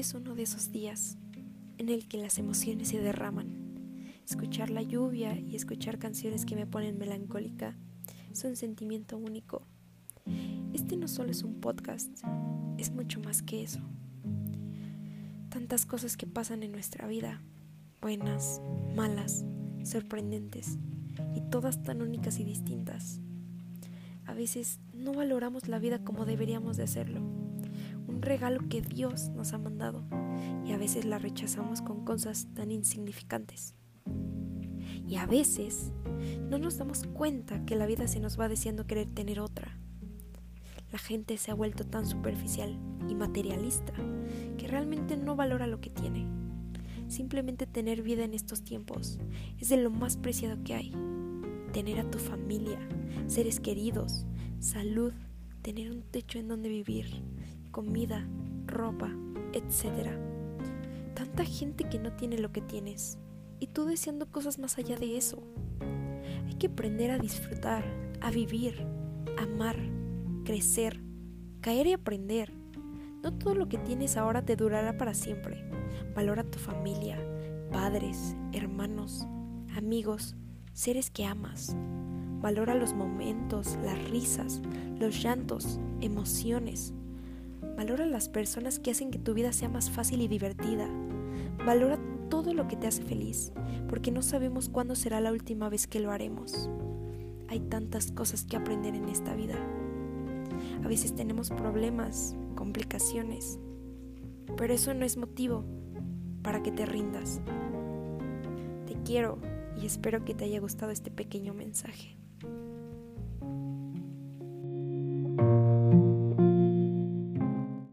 es uno de esos días en el que las emociones se derraman. Escuchar la lluvia y escuchar canciones que me ponen melancólica es un sentimiento único. Este no solo es un podcast, es mucho más que eso. Tantas cosas que pasan en nuestra vida, buenas, malas, sorprendentes, y todas tan únicas y distintas. A veces no valoramos la vida como deberíamos de hacerlo, regalo que Dios nos ha mandado, y a veces la rechazamos con cosas tan insignificantes. Y a veces no nos damos cuenta que la vida se nos va deseando querer tener otra. La gente se ha vuelto tan superficial y materialista que realmente no valora lo que tiene. Simplemente tener vida en estos tiempos es de lo más preciado que hay. Tener a tu familia, seres queridos, salud, tener un techo en donde vivir, comida, ropa, etc. Tanta gente que no tiene lo que tienes y tú deseando cosas más allá de eso. Hay que aprender a disfrutar, a vivir, amar, crecer, caer y aprender. No todo lo que tienes ahora te durará para siempre. Valora tu familia, padres, hermanos, amigos, seres que amas. Valora los momentos, las risas, los llantos, emociones. Valora las personas que hacen que tu vida sea más fácil y divertida. Valora todo lo que te hace feliz, porque no sabemos cuándo será la última vez que lo haremos. Hay tantas cosas que aprender en esta vida. A veces tenemos problemas, complicaciones, pero eso no es motivo para que te rindas. Te quiero y espero que te haya gustado este pequeño mensaje.